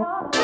Oh.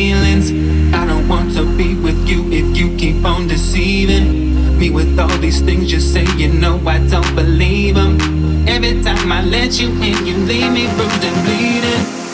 Feelings. I don't want to be with you if you keep on deceiving me with all these things you say. You know I don't believe them. Every time I let you in, you leave me bruised and bleeding.